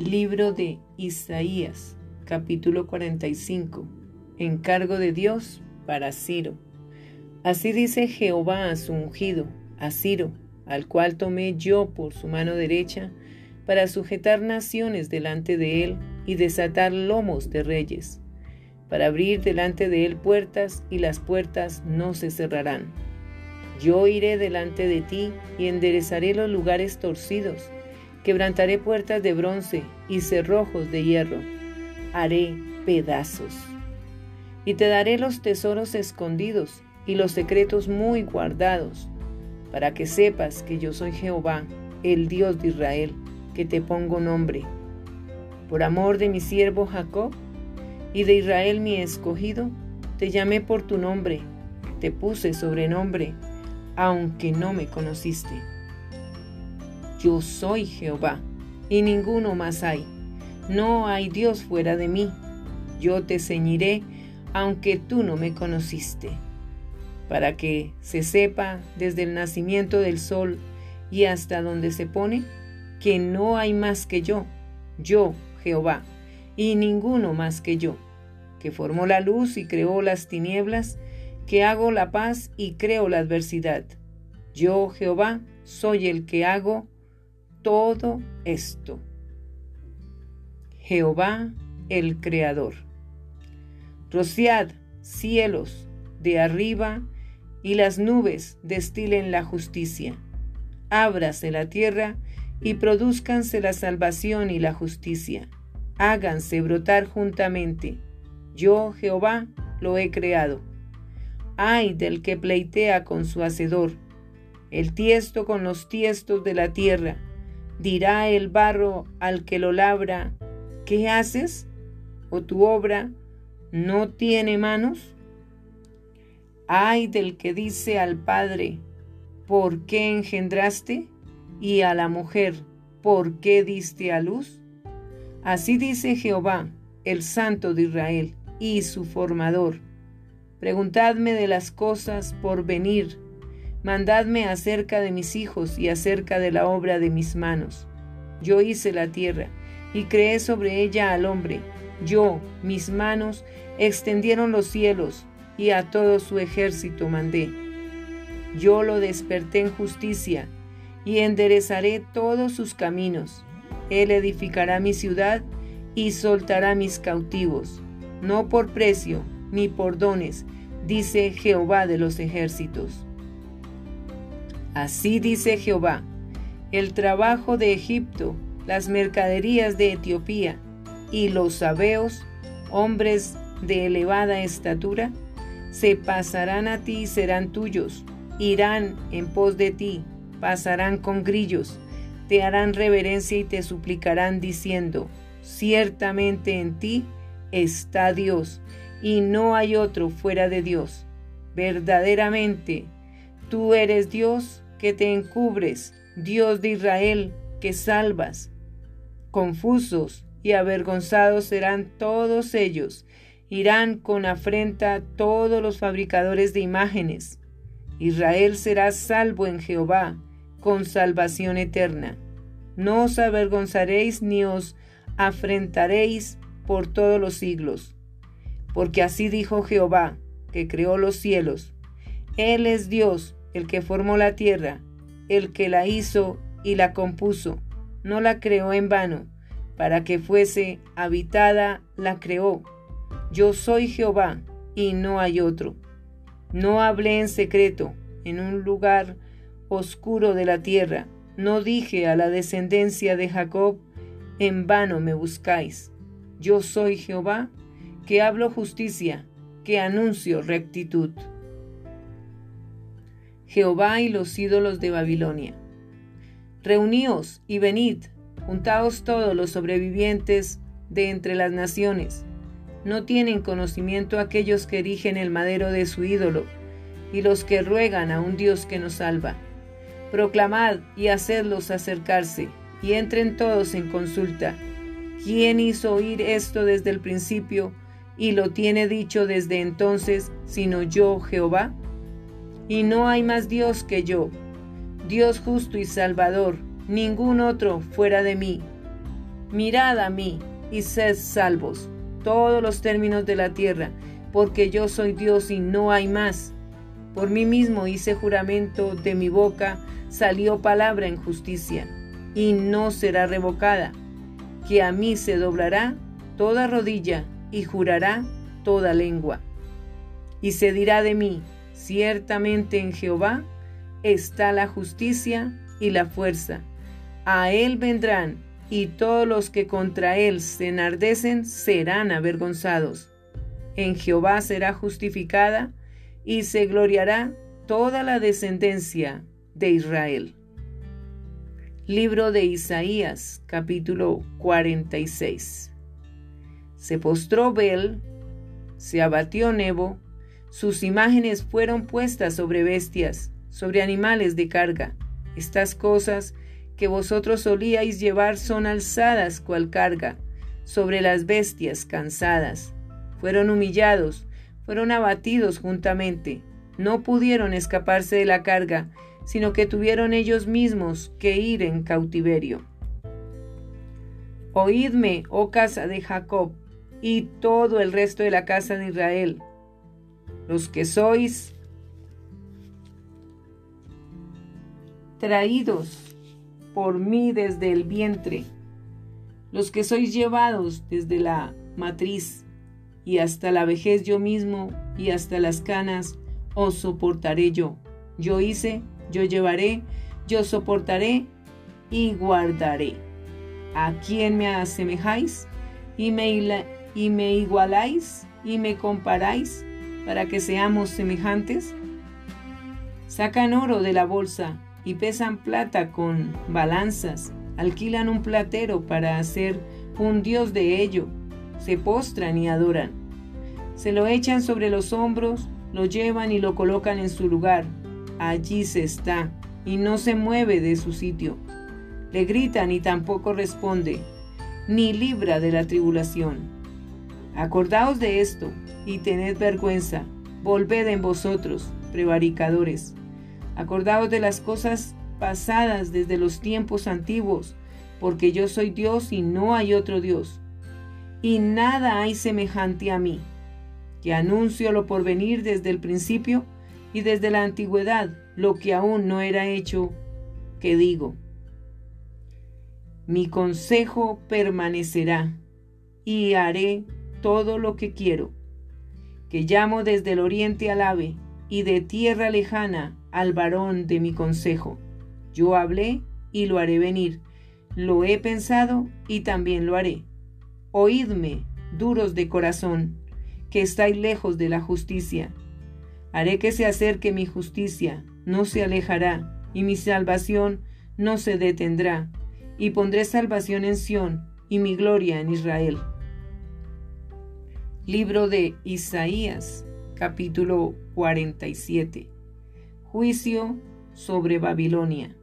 Libro de Isaías, capítulo 45. Encargo de Dios para Ciro. Así dice Jehová a su ungido, a Ciro, al cual tomé yo por su mano derecha, para sujetar naciones delante de él y desatar lomos de reyes, para abrir delante de él puertas y las puertas no se cerrarán. Yo iré delante de ti y enderezaré los lugares torcidos Quebrantaré puertas de bronce y cerrojos de hierro. Haré pedazos. Y te daré los tesoros escondidos y los secretos muy guardados, para que sepas que yo soy Jehová, el Dios de Israel, que te pongo nombre. Por amor de mi siervo Jacob y de Israel mi escogido, te llamé por tu nombre, te puse sobrenombre, aunque no me conociste. Yo soy Jehová, y ninguno más hay. No hay Dios fuera de mí. Yo te ceñiré, aunque tú no me conociste, para que se sepa desde el nacimiento del sol y hasta donde se pone, que no hay más que yo, yo, Jehová, y ninguno más que yo, que formó la luz y creó las tinieblas, que hago la paz y creo la adversidad. Yo, Jehová, soy el que hago todo esto. Jehová el Creador. Rociad, cielos, de arriba, y las nubes destilen la justicia. Ábrase la tierra y produzcanse la salvación y la justicia. Háganse brotar juntamente. Yo, Jehová, lo he creado. Ay del que pleitea con su hacedor, el tiesto con los tiestos de la tierra dirá el barro al que lo labra, ¿qué haces? ¿O tu obra no tiene manos? Ay del que dice al Padre, ¿por qué engendraste? Y a la mujer, ¿por qué diste a luz? Así dice Jehová, el Santo de Israel, y su formador. Preguntadme de las cosas por venir Mandadme acerca de mis hijos y acerca de la obra de mis manos. Yo hice la tierra y creé sobre ella al hombre. Yo, mis manos, extendieron los cielos y a todo su ejército mandé. Yo lo desperté en justicia y enderezaré todos sus caminos. Él edificará mi ciudad y soltará mis cautivos, no por precio ni por dones, dice Jehová de los ejércitos. Así dice Jehová, el trabajo de Egipto, las mercaderías de Etiopía y los sabeos, hombres de elevada estatura, se pasarán a ti y serán tuyos, irán en pos de ti, pasarán con grillos, te harán reverencia y te suplicarán diciendo, ciertamente en ti está Dios, y no hay otro fuera de Dios. Verdaderamente Tú eres Dios que te encubres, Dios de Israel que salvas. Confusos y avergonzados serán todos ellos, irán con afrenta todos los fabricadores de imágenes. Israel será salvo en Jehová, con salvación eterna. No os avergonzaréis ni os afrentaréis por todos los siglos. Porque así dijo Jehová, que creó los cielos. Él es Dios el que formó la tierra, el que la hizo y la compuso, no la creó en vano, para que fuese habitada, la creó. Yo soy Jehová y no hay otro. No hablé en secreto, en un lugar oscuro de la tierra. No dije a la descendencia de Jacob, en vano me buscáis. Yo soy Jehová, que hablo justicia, que anuncio rectitud. Jehová y los ídolos de Babilonia. Reuníos y venid, juntaos todos los sobrevivientes de entre las naciones. No tienen conocimiento aquellos que erigen el madero de su ídolo y los que ruegan a un Dios que nos salva. Proclamad y hacedlos acercarse, y entren todos en consulta. ¿Quién hizo oír esto desde el principio y lo tiene dicho desde entonces, sino yo, Jehová? Y no hay más Dios que yo, Dios justo y salvador, ningún otro fuera de mí. Mirad a mí y sed salvos, todos los términos de la tierra, porque yo soy Dios y no hay más. Por mí mismo hice juramento, de mi boca salió palabra en justicia, y no será revocada, que a mí se doblará toda rodilla y jurará toda lengua. Y se dirá de mí, ciertamente en Jehová está la justicia y la fuerza. A él vendrán, y todos los que contra él se enardecen serán avergonzados. En Jehová será justificada, y se gloriará toda la descendencia de Israel. Libro de Isaías, capítulo 46. Se postró Bel, se abatió Nebo, sus imágenes fueron puestas sobre bestias, sobre animales de carga. Estas cosas que vosotros solíais llevar son alzadas cual carga, sobre las bestias cansadas. Fueron humillados, fueron abatidos juntamente, no pudieron escaparse de la carga, sino que tuvieron ellos mismos que ir en cautiverio. Oídme, oh casa de Jacob, y todo el resto de la casa de Israel, los que sois traídos por mí desde el vientre, los que sois llevados desde la matriz, y hasta la vejez yo mismo, y hasta las canas, os soportaré yo. Yo hice, yo llevaré, yo soportaré y guardaré. ¿A quién me asemejáis? ¿Y me, y me igualáis? ¿Y me comparáis para que seamos semejantes? Sacan oro de la bolsa y pesan plata con balanzas, alquilan un platero para hacer un dios de ello, se postran y adoran. Se lo echan sobre los hombros, lo llevan y lo colocan en su lugar. Allí se está y no se mueve de su sitio. Le gritan y tampoco responde, ni libra de la tribulación. Acordaos de esto y tened vergüenza, volved en vosotros, prevaricadores. Acordaos de las cosas pasadas desde los tiempos antiguos, porque yo soy Dios y no hay otro Dios. Y nada hay semejante a mí, que anuncio lo por venir desde el principio y desde la antigüedad, lo que aún no era hecho, que digo. Mi consejo permanecerá y haré todo lo que quiero, que llamo desde el oriente al ave y de tierra lejana al varón de mi consejo. Yo hablé y lo haré venir. Lo he pensado y también lo haré. Oídme, duros de corazón, que estáis lejos de la justicia. Haré que se acerque mi justicia, no se alejará, y mi salvación no se detendrá, y pondré salvación en Sión y mi gloria en Israel. Libro de Isaías, capítulo 47 Juicio sobre Babilonia.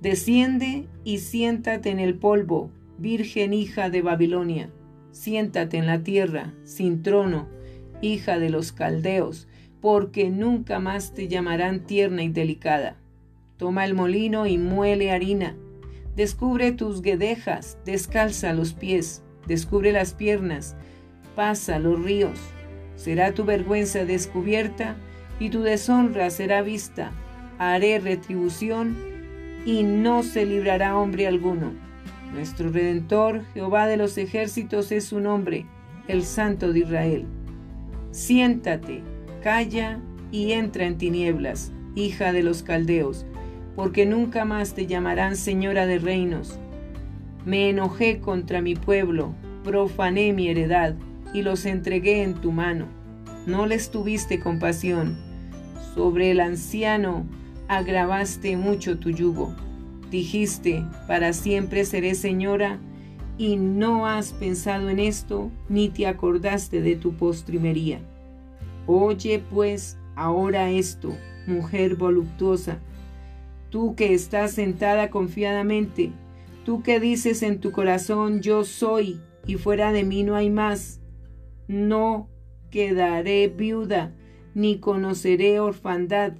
Desciende y siéntate en el polvo, virgen hija de Babilonia. Siéntate en la tierra, sin trono, hija de los caldeos, porque nunca más te llamarán tierna y delicada. Toma el molino y muele harina. Descubre tus guedejas, descalza los pies, descubre las piernas, pasa los ríos. Será tu vergüenza descubierta y tu deshonra será vista. Haré retribución y no se librará hombre alguno. Nuestro Redentor, Jehová de los ejércitos, es su nombre, el Santo de Israel. Siéntate, calla y entra en tinieblas, hija de los caldeos, porque nunca más te llamarán señora de reinos. Me enojé contra mi pueblo, profané mi heredad y los entregué en tu mano. No les tuviste compasión sobre el anciano agravaste mucho tu yugo. Dijiste, para siempre seré señora, y no has pensado en esto, ni te acordaste de tu postrimería. Oye pues ahora esto, mujer voluptuosa, tú que estás sentada confiadamente, tú que dices en tu corazón, yo soy, y fuera de mí no hay más, no quedaré viuda, ni conoceré orfandad.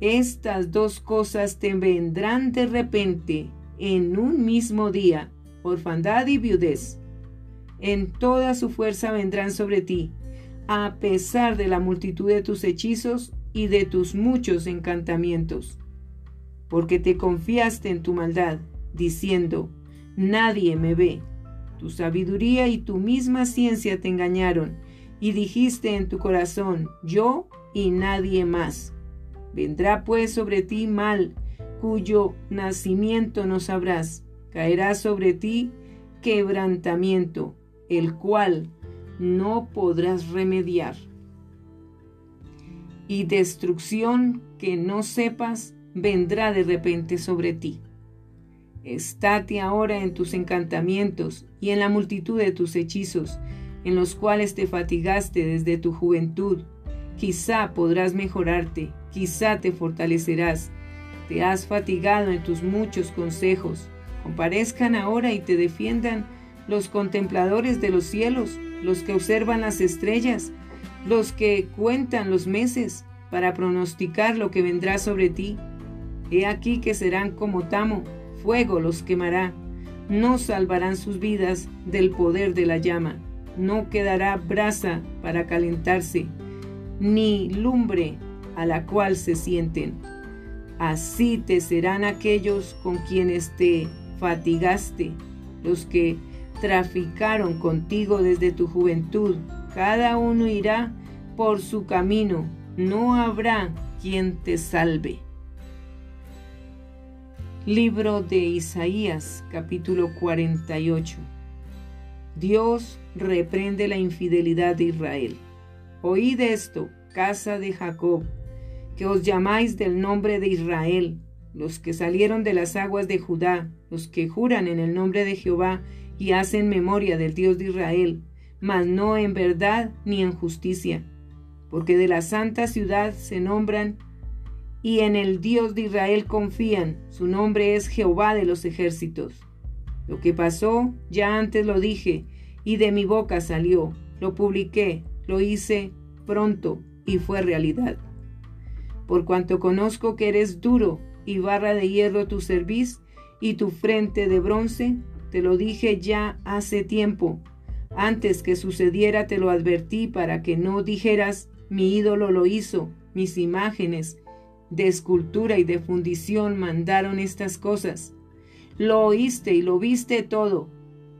Estas dos cosas te vendrán de repente en un mismo día, orfandad y viudez. En toda su fuerza vendrán sobre ti, a pesar de la multitud de tus hechizos y de tus muchos encantamientos. Porque te confiaste en tu maldad, diciendo, nadie me ve. Tu sabiduría y tu misma ciencia te engañaron, y dijiste en tu corazón, yo y nadie más. Vendrá pues sobre ti mal, cuyo nacimiento no sabrás. Caerá sobre ti quebrantamiento, el cual no podrás remediar. Y destrucción que no sepas vendrá de repente sobre ti. Estate ahora en tus encantamientos y en la multitud de tus hechizos, en los cuales te fatigaste desde tu juventud. Quizá podrás mejorarte, quizá te fortalecerás. Te has fatigado en tus muchos consejos. Comparezcan ahora y te defiendan los contempladores de los cielos, los que observan las estrellas, los que cuentan los meses para pronosticar lo que vendrá sobre ti. He aquí que serán como tamo, fuego los quemará. No salvarán sus vidas del poder de la llama. No quedará brasa para calentarse, ni lumbre a la cual se sienten. Así te serán aquellos con quienes te fatigaste, los que traficaron contigo desde tu juventud. Cada uno irá por su camino, no habrá quien te salve. Libro de Isaías capítulo 48 Dios reprende la infidelidad de Israel. Oíd esto, casa de Jacob, que os llamáis del nombre de Israel, los que salieron de las aguas de Judá, los que juran en el nombre de Jehová y hacen memoria del Dios de Israel, mas no en verdad ni en justicia, porque de la santa ciudad se nombran y en el Dios de Israel confían. Su nombre es Jehová de los ejércitos. Lo que pasó, ya antes lo dije, y de mi boca salió. Lo publiqué, lo hice pronto, y fue realidad. Por cuanto conozco que eres duro y barra de hierro tu cerviz y tu frente de bronce, te lo dije ya hace tiempo. Antes que sucediera te lo advertí para que no dijeras, mi ídolo lo hizo, mis imágenes, de escultura y de fundición mandaron estas cosas. Lo oíste y lo viste todo,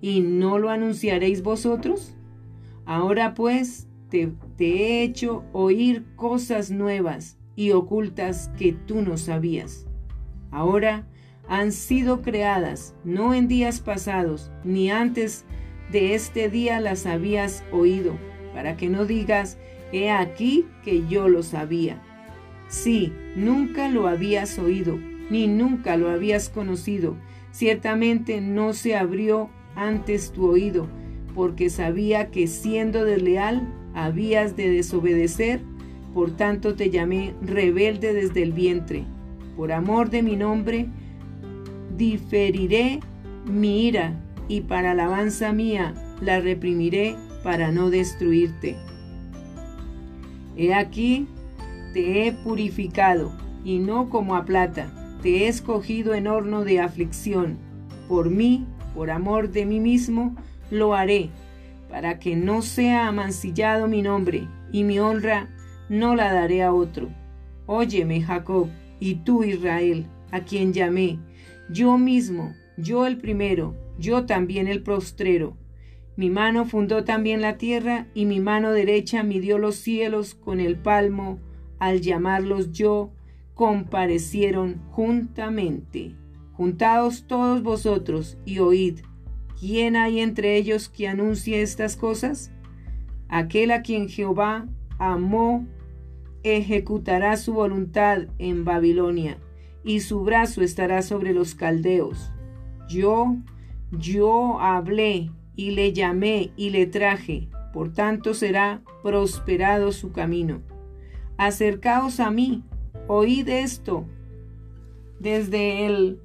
¿y no lo anunciaréis vosotros? Ahora pues te, he hecho oír cosas nuevas y ocultas que tú no sabías. Ahora han sido creadas, no en días pasados, ni antes de este día las habías oído, para que no digas, he aquí que yo lo sabía. Sí, nunca lo habías oído, ni nunca lo habías conocido. Ciertamente no se abrió antes tu oído, porque sabía que siendo desleal habías de desobedecer, por tanto te llamé rebelde desde el vientre. Por amor de mi nombre, diferiré mi ira, y para alabanza mía la reprimiré para no destruirte. He aquí, te he purificado, y no como a plata, te he escogido en horno de aflicción. Por mí, por amor de mí mismo, lo haré, para que no sea amancillado mi nombre, y mi honra no la daré a otro. Óyeme, Jacob, y tú, Israel, a quien llamé, yo mismo, yo el primero, yo también el postrero. Mi mano fundó también la tierra, y mi mano derecha midió los cielos con el palmo al llamarlos yo, comparecieron juntamente. Juntaos todos vosotros y oíd. ¿Quién hay entre ellos que anuncie estas cosas? Aquel a quien Jehová amó ejecutará su voluntad en Babilonia, y su brazo estará sobre los caldeos. Yo, yo hablé y le llamé y le traje, por tanto será prosperado su camino acercaos a mí, oíd esto. Desde el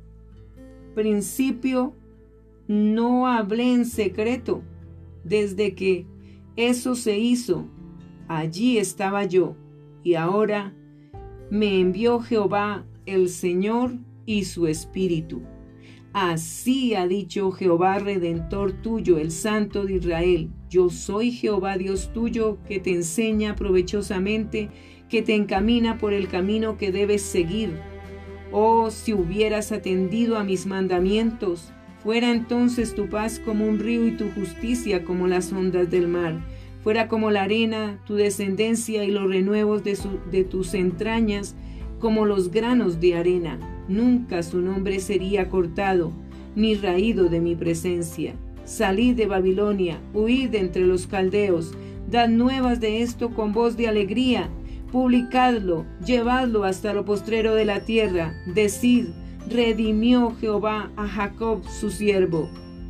principio no hablé en secreto, desde que eso se hizo, allí estaba yo, y ahora me envió Jehová el Señor y su Espíritu. Así ha dicho Jehová Redentor tuyo, el Santo de Israel. Yo soy Jehová Dios tuyo, que te enseña provechosamente, que te encamina por el camino que debes seguir. Oh, si hubieras atendido a mis mandamientos, fuera entonces tu paz como un río y tu justicia como las ondas del mar. Fuera como la arena, tu descendencia y los renuevos de, de tus entrañas, como los granos de arena. Nunca su nombre sería cortado, ni raído de mi presencia. Salid de Babilonia, huid de entre los caldeos, dad nuevas de esto con voz de alegría, publicadlo, llevadlo hasta lo postrero de la tierra, decid, redimió Jehová a Jacob su siervo.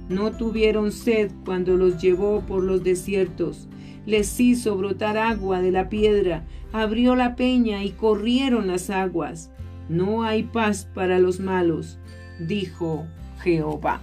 No tuvieron sed cuando los llevó por los desiertos, les hizo brotar agua de la piedra, abrió la peña y corrieron las aguas no hay paz para los malos, dijo Jehová.